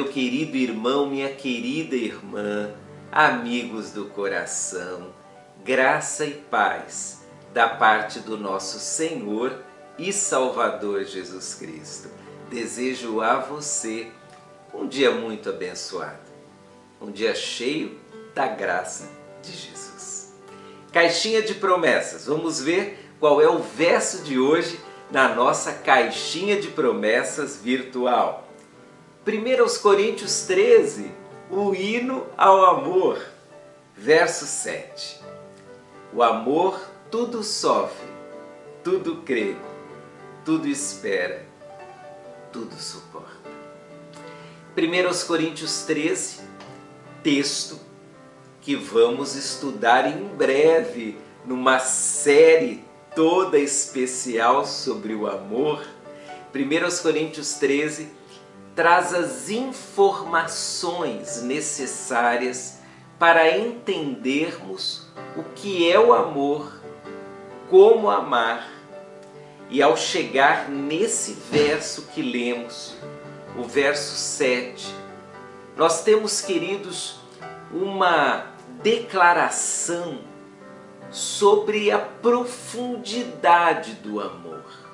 meu querido irmão, minha querida irmã, amigos do coração, graça e paz da parte do nosso Senhor e Salvador Jesus Cristo. Desejo a você um dia muito abençoado, um dia cheio da graça de Jesus. Caixinha de promessas, vamos ver qual é o verso de hoje na nossa caixinha de promessas virtual. 1 Coríntios 13, o hino ao amor, verso 7. O amor tudo sofre, tudo crê, tudo espera, tudo suporta. 1 Coríntios 13, texto que vamos estudar em breve numa série toda especial sobre o amor. 1 Coríntios 13 traz as informações necessárias para entendermos o que é o amor, como amar. E ao chegar nesse verso que lemos, o verso 7, nós temos, queridos, uma declaração sobre a profundidade do amor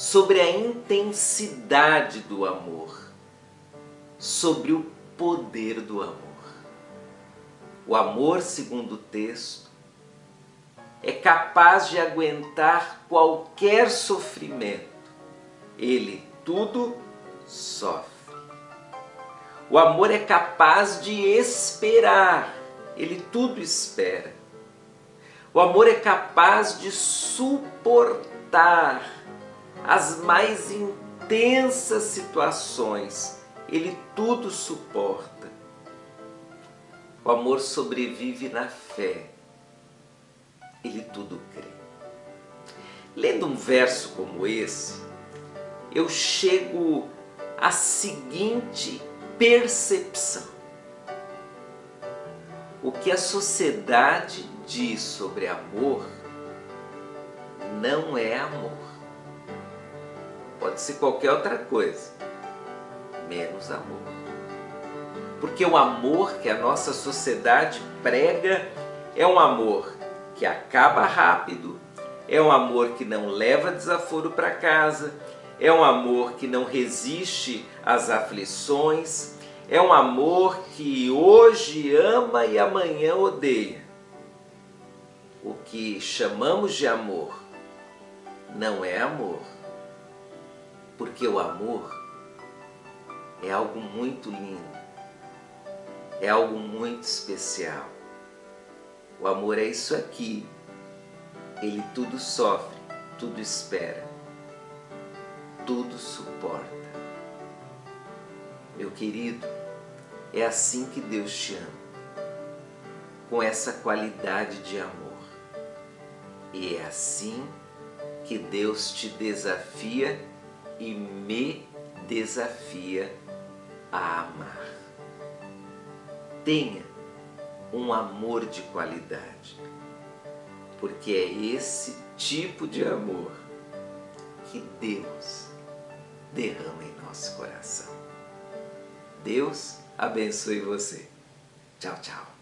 sobre a intensidade do amor, sobre o poder do amor. O amor, segundo o texto, é capaz de aguentar qualquer sofrimento. Ele tudo sofre. O amor é capaz de esperar. Ele tudo espera. O amor é capaz de suportar as mais intensas situações, ele tudo suporta. O amor sobrevive na fé, ele tudo crê. Lendo um verso como esse, eu chego à seguinte percepção: o que a sociedade diz sobre amor não é amor pode ser qualquer outra coisa, menos amor. Porque o amor que a nossa sociedade prega é um amor que acaba rápido, é um amor que não leva desaforo para casa, é um amor que não resiste às aflições, é um amor que hoje ama e amanhã odeia. O que chamamos de amor não é amor porque o amor é algo muito lindo, é algo muito especial. O amor é isso aqui. Ele tudo sofre, tudo espera, tudo suporta. Meu querido, é assim que Deus te ama, com essa qualidade de amor. E é assim que Deus te desafia e me desafia a amar. Tenha um amor de qualidade, porque é esse tipo de amor que Deus derrama em nosso coração. Deus abençoe você. Tchau, tchau.